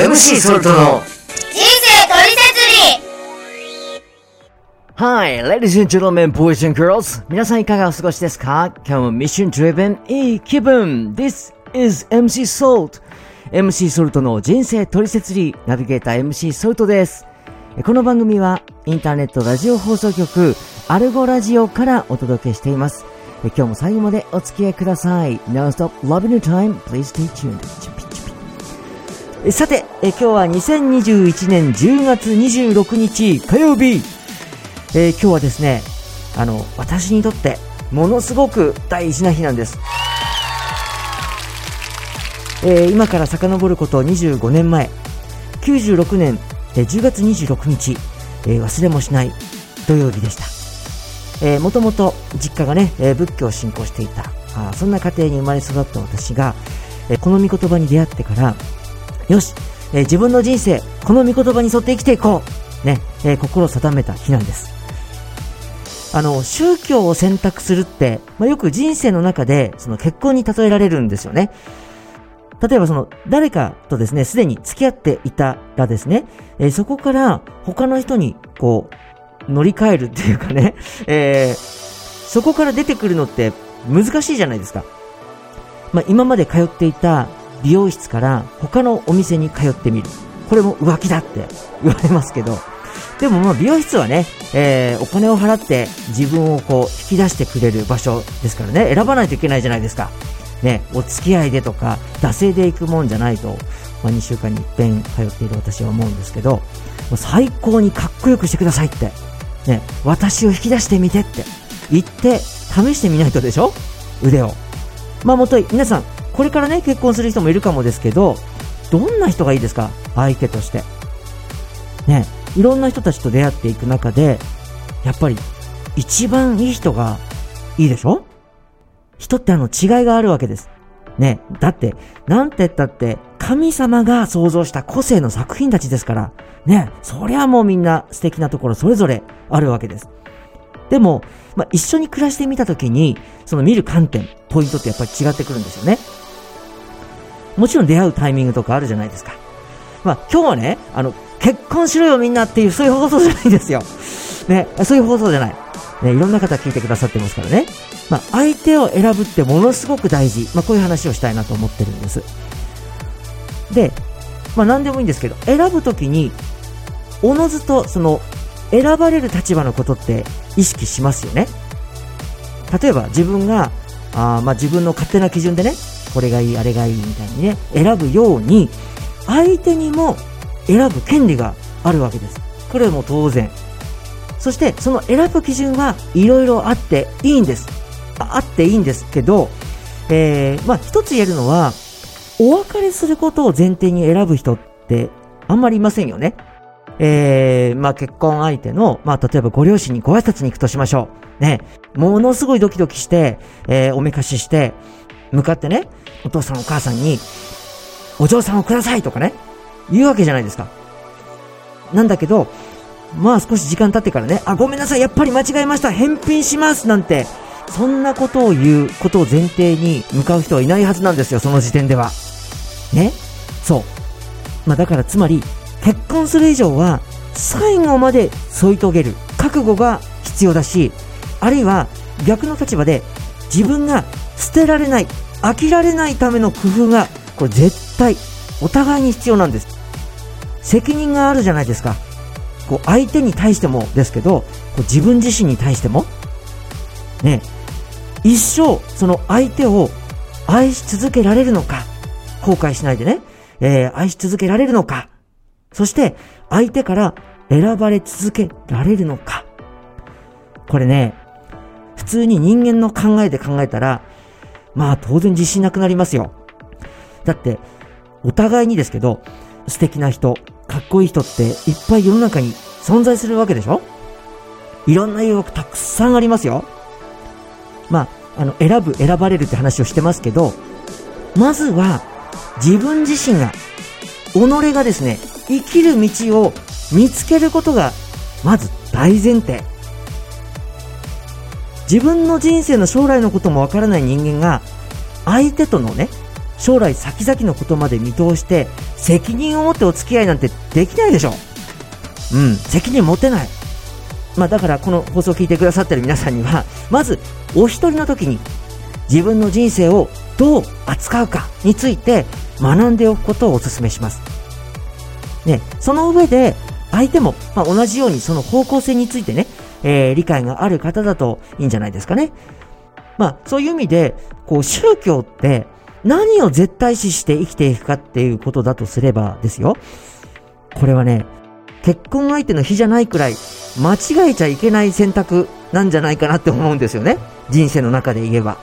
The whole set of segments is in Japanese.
MC ソルトの人生トリセツリ Hi, ladies and gentlemen, boys and girls. 皆さんいかがお過ごしですか？今日もミッション driven いい気分 This is MC Salt MC ソルトの人生トリセツリーナビゲーター MC ソルトです。この番組はインターネットラジオ放送局アルゴラジオからお届けしています。今日も最後までお付き合いください。Non-stop loving your time. Please stay tuned. さて、え今日は2021年10月26日火曜日。えー今日はですね、あの、私にとってものすごく大事な日なんです。えー今から遡ること25年前、96年、えー10月26日、えー忘れもしない土曜日でした。えーもともと実家がね、えー仏教を信仰していた、あそんな家庭に生まれ育った私が、えーこの御言葉に出会ってから、よし、えー自分の人生、この御言葉に沿って生きていこうね、えー心を定めた日なんです。あの、宗教を選択するって、まあ、よく人生の中で、その結婚に例えられるんですよね。例えばその、誰かとですね、すでに付き合っていたらですね、えーそこから他の人に、こう、乗り換えるっていうかね、えーそこから出てくるのって難しいじゃないですか。まあ、今まで通っていた美容室から他のお店に通ってみる。これも浮気だって言われますけど、でもまあ美容室はね、えーお金を払って自分をこう引き出してくれる場所ですからね、選ばないといけないじゃないですか。ね、お付き合いでとか、惰性で行くもんじゃないと、まあ、2週間に一遍通っている私は思うんですけど、最高にかっこよくしてくださいって、ね、私を引き出してみてって言って試してみないとでしょ？腕を。まあもとい、皆さん、これからね、結婚する人もいるかもですけど、どんな人がいいですか？相手として。ね、いろんな人たちと出会っていく中で、やっぱり、一番いい人がいいでしょ？人ってあの違いがあるわけです。ね、だって、なんて言ったって、神様が創造した個性の作品たちですから、ね、そりゃもうみんな素敵なところそれぞれあるわけです。でも、まあ、一緒に暮らしてみたときに、その見る観点、ポイントってやっぱり違ってくるんですよね。もちろん出会うタイミングとかあるじゃないですか。まあ、今日はね、あの、結婚しろよみんなっていう、そういう放送じゃないんですよ。ね、そういう放送じゃない。ね、いろんな方聞いてくださってますからね。まあ、相手を選ぶってものすごく大事。まあ、こういう話をしたいなと思ってるんです。で、まあ、何でもいいんですけど、選ぶときに、おのずと、その、選ばれる立場のことって意識しますよね。例えば、自分が、あまあ、自分の勝手な基準でね、これがいい、あれがいいみたいにね、選ぶように、相手にも選ぶ権利があるわけです。これも当然。そして、その選ぶ基準はいろいろあっていいんです。ああっていいんですけど、えー、まあ、一つ言えるのは、お別れすることを前提に選ぶ人ってあんまりいませんよね。えー、まあ、結婚相手の、まあ、例えばご両親にご挨拶に行くとしましょう。ね。ものすごいドキドキして、えー、おめかしして、向かってね、お父さんお母さんに、お嬢さんをくださいとかね、言うわけじゃないですか。なんだけど、まあ少し時間経ってからね、あ、ごめんなさい、やっぱり間違えました、返品しますなんて、そんなことを言うことを前提に向かう人はいないはずなんですよ、その時点では。ね？そう。まあだからつまり、結婚する以上は、最後まで添い遂げる覚悟が必要だし、あるいは逆の立場で、自分が捨てられない、飽きられないための工夫が、これ絶対、お互いに必要なんです。責任があるじゃないですか。こう相手に対してもですけど、こう自分自身に対しても、ね、一生その相手を愛し続けられるのか、後悔しないでね、えー愛し続けられるのか、そして相手から選ばれ続けられるのか。これね、通に人間の考えで考えたら、まあ当然自信なくなりますよ。だって、お互いにですけど、素敵な人、かっこいい人っていっぱい世の中に存在するわけでしょ？いろんな誘惑たくさんありますよ。まあ、あの、選ぶ、選ばれるって話をしてますけど、まずは、自分自身が、己がですね、生きる道を見つけることが、まず大前提。自分の人生の将来のこともわからない人間が、相手とのね、将来先々のことまで見通して責任を持ってお付き合いなんてできないでしょうん責任持てないまあだからこの放送を聞いてくださってる皆さんにはまずお一人の時に自分の人生をどう扱うかについて学んでおくことをお勧めします。ね、その上で相手も、まあ、同じようにその方向性についてね、えー、理解がある方だといいんじゃないですかね。まあ、そういう意味で、こう、宗教って何を絶対視して生きていくかっていうことだとすればですよ。これはね、結婚相手の日じゃないくらい間違えちゃいけない選択なんじゃないかなって思うんですよね。人生の中で言えば。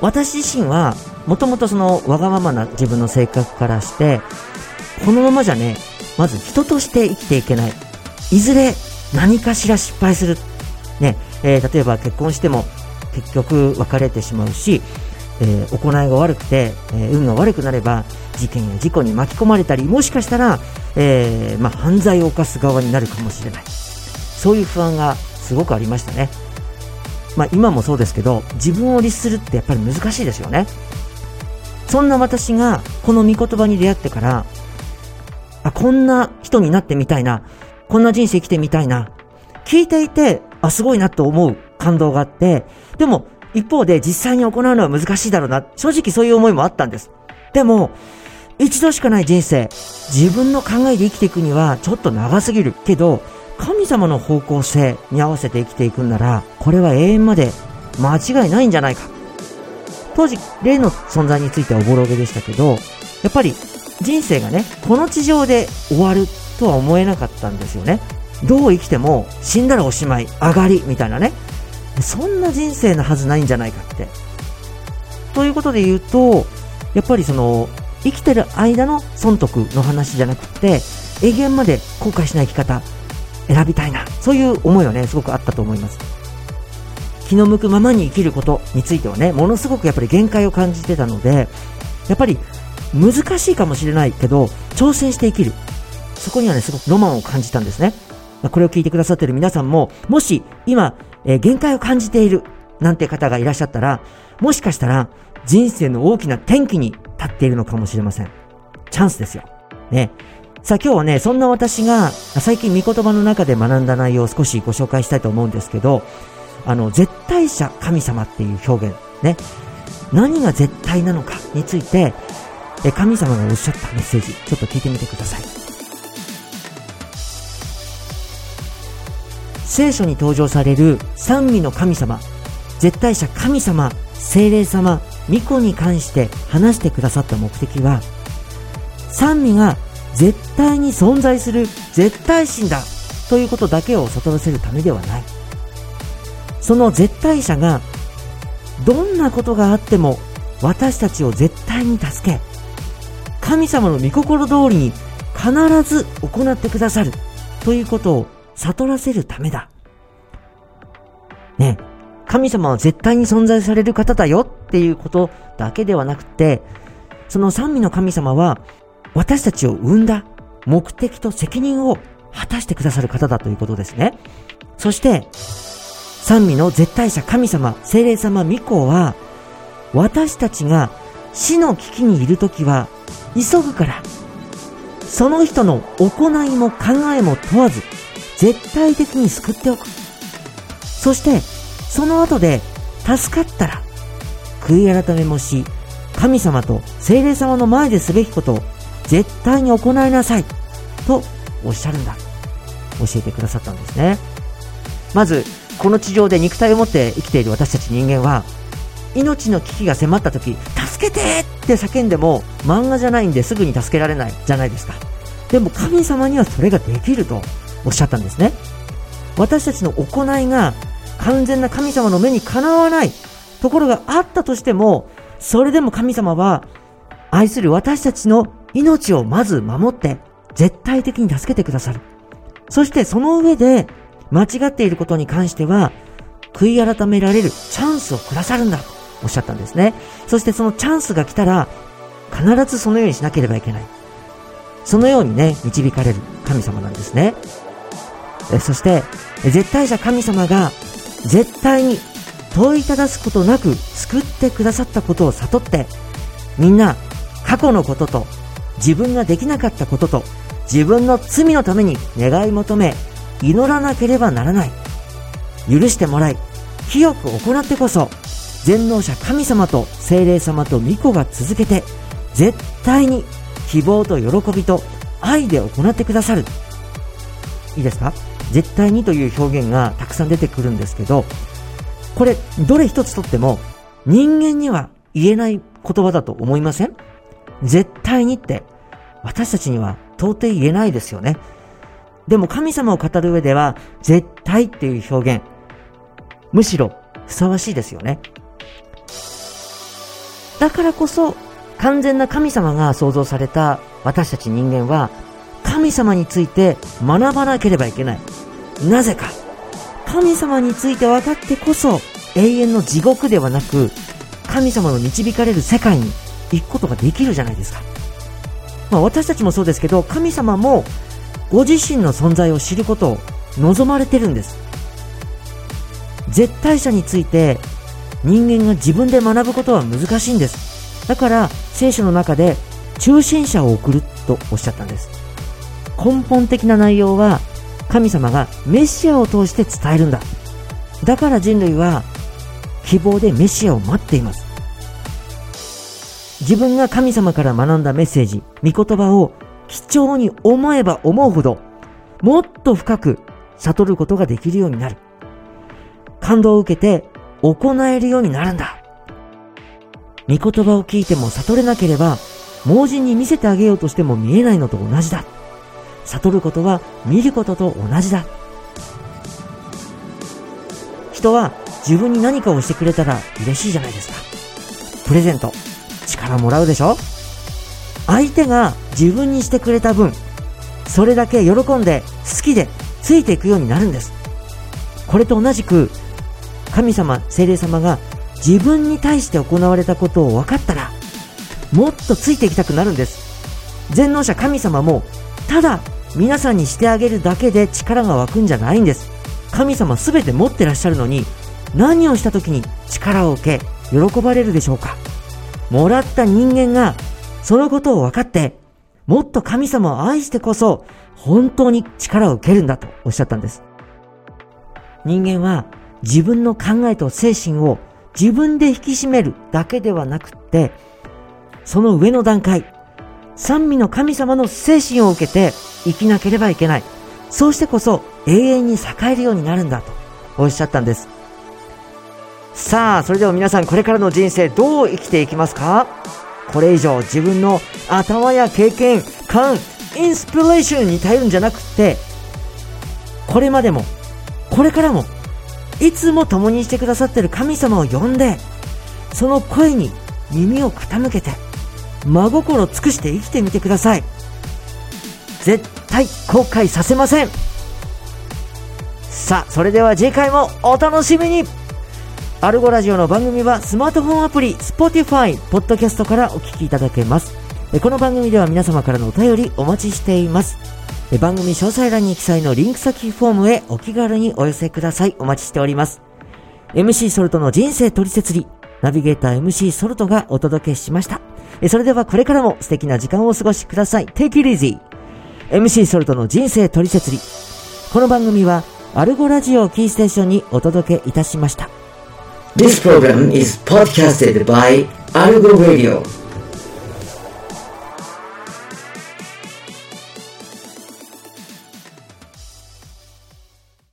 私自身は、もともとそのわがままな自分の性格からして、このままじゃね、まず人として生きていけない。いずれ何かしら失敗する。ね、えー、例えば結婚しても結局別れてしまうし、えー、行いが悪くて、えー、運が悪くなれば事件や事故に巻き込まれたり、もしかしたら、えー、まあ、犯罪を犯す側になるかもしれない。そういう不安がすごくありましたね。まあ、今もそうですけど、自分を律するってやっぱり難しいですよね。そんな私がこの御言葉に出会ってから、あ、こんな人になってみたいな、こんな人生生きてみたいな、聞いていて、あ、すごいなと思う感動があって、でも一方で実際に行うのは難しいだろうな、正直そういう思いもあったんです。でも、一度しかない人生、自分の考えで生きていくにはちょっと長すぎるけど、神様の方向性に合わせて生きていくんなら、これは永遠まで間違いないんじゃないか。当時、霊の存在についてはおぼろげでしたけど、やっぱり人生がね、この地上で終わるとは思えなかったんですよね。どう生きても死んだらおしまい、上がり、みたいなね。そんな人生のはずないんじゃないかって。ということで言うと、やっぱりその、生きてる間の損得の話じゃなくて、永遠まで後悔しない生き方、選びたいな。そういう思いはね、すごくあったと思います。気の向くままに生きることについてはね、ものすごくやっぱり限界を感じてたので、やっぱり難しいかもしれないけど、挑戦して生きる。そこにはね、すごくロマンを感じたんですね。これを聞いてくださってる皆さんも、もし今、え、限界を感じているなんて方がいらっしゃったら、もしかしたら人生の大きな転機に立っているのかもしれません。チャンスですよ。ね。さあ今日はね、そんな私が最近御言葉の中で学んだ内容を少しご紹介したいと思うんですけど、あの、絶対者神様っていう表現、ね。何が絶対なのかについて、え神様がおっしゃったメッセージ、ちょっと聞いてみてください。聖書に登場される三位の神様、絶対者神様、精霊様、巫女に関して話してくださった目的は、三位が絶対に存在する絶対神だということだけを悟らせるためではない。その絶対者がどんなことがあっても私たちを絶対に助け、神様の御心通りに必ず行ってくださるということを悟らせるためだ。ね、神様は絶対に存在される方だよっていうことだけではなくて、その三位の神様は私たちを生んだ目的と責任を果たしてくださる方だということですね。そして、三位の絶対者神様、精霊様、御子は、私たちが死の危機にいるときは、急ぐから、その人の行いも考えも問わず、絶対的に救っておく。そして、その後で助かったら、悔い改めもし、神様と精霊様の前ですべきことを絶対に行いなさい。とおっしゃるんだ。教えてくださったんですね。まず、この地上で肉体を持って生きている私たち人間は、命の危機が迫った時、助けてって叫んでも漫画じゃないんですぐに助けられないじゃないですか。でも神様にはそれができるとおっしゃったんですね。私たちの行いが完全な神様の目にかなわないところがあったとしても、それでも神様は愛する私たちの命をまず守って絶対的に助けてくださる。そしてその上で間違っていることに関しては悔い改められるチャンスをくださるんだとおっしゃったんですね。そしてそのチャンスが来たら必ずそのようにしなければいけない。そのようにね、導かれる神様なんですね。えそして、絶対者神様が絶対に問いただすことなく救ってくださったことを悟って、みんな過去のことと自分ができなかったことと自分の罪のために願い求め祈らなければならない。許してもらい清く行ってこそ全能者神様と精霊様と御子が続けて絶対に希望と喜びと愛で行ってくださる。いいですか？絶対にという表現がたくさん出てくるんですけどこれどれ一つとっても人間には言えない言葉だと思いません？絶対にって私たちには到底言えないですよね。でも神様を語る上では絶対っていう表現、むしろふさわしいですよね。だからこそ完全な神様が創造された私たち人間は神様について学ばなければいけない。なぜか。神様について分かってこそ永遠の地獄ではなく神様の導かれる世界に行くことができるじゃないですか。まあ、私たちもそうですけど、神様もご自身の存在を知ることを望まれてるんです。絶対者について人間が自分で学ぶことは難しいんです。だから聖書の中で中心者を送るとおっしゃったんです。根本的な内容は神様がメシアを通して伝えるんだ。だから人類は希望でメシアを待っています。自分が神様から学んだメッセージ、御言葉を貴重に思えば思うほど、もっと深く悟ることができるようになる。感動を受けて行えるようになるんだ。御言葉を聞いても悟れなければ、盲人に見せてあげようとしても見えないのと同じだ。悟ることは見ることと同じだ。人は自分に何かをしてくれたら嬉しいじゃないですか。プレゼント。力もらうでしょ？相手が自分にしてくれた分、それだけ喜んで好きでついていくようになるんです。これと同じく、神様、精霊様が自分に対して行われたことを分かったら、もっとついていきたくなるんです。全能者神様も、ただ皆さんにしてあげるだけで力が湧くんじゃないんです。神様すべて持ってらっしゃるのに、何をした時に力を受け、喜ばれるでしょうかもらった人間が、そのことを分かって、もっと神様を愛してこそ、本当に力を受けるんだとおっしゃったんです。人間は自分の考えと精神を自分で引き締めるだけではなくって、その上の段階、三味の神様の精神を受けて生きなければいけない。そうしてこそ永遠に栄えるようになるんだとおっしゃったんです。さあ、それでは皆さんこれからの人生どう生きていきますか？これ以上自分の頭や経験、感、インスピレーションに頼るんじゃなくて、これまでも、これからも、いつも共にしてくださってる神様を呼んで、その声に耳を傾けて、真心尽くして生きてみてください。絶対後悔させません。さあ、それでは次回もお楽しみにアルゴラジオの番組はスマートフォンアプリ、Spotify、ポッドキャストからお聞きいただけます。この番組では皆様からのお便りお待ちしています。番組詳細欄に記載のリンク先フォームへお気軽にお寄せください。お待ちしております。MC ソルトの人生取説理、ナビゲーター MC ソルトがお届けしました。それではこれからも素敵な時間をお過ごしください。Take it easy! MC ソルトの人生取説理。この番組はアルゴラジオキーステーションにお届けいたしました。This program is podcasted by Argo Radio.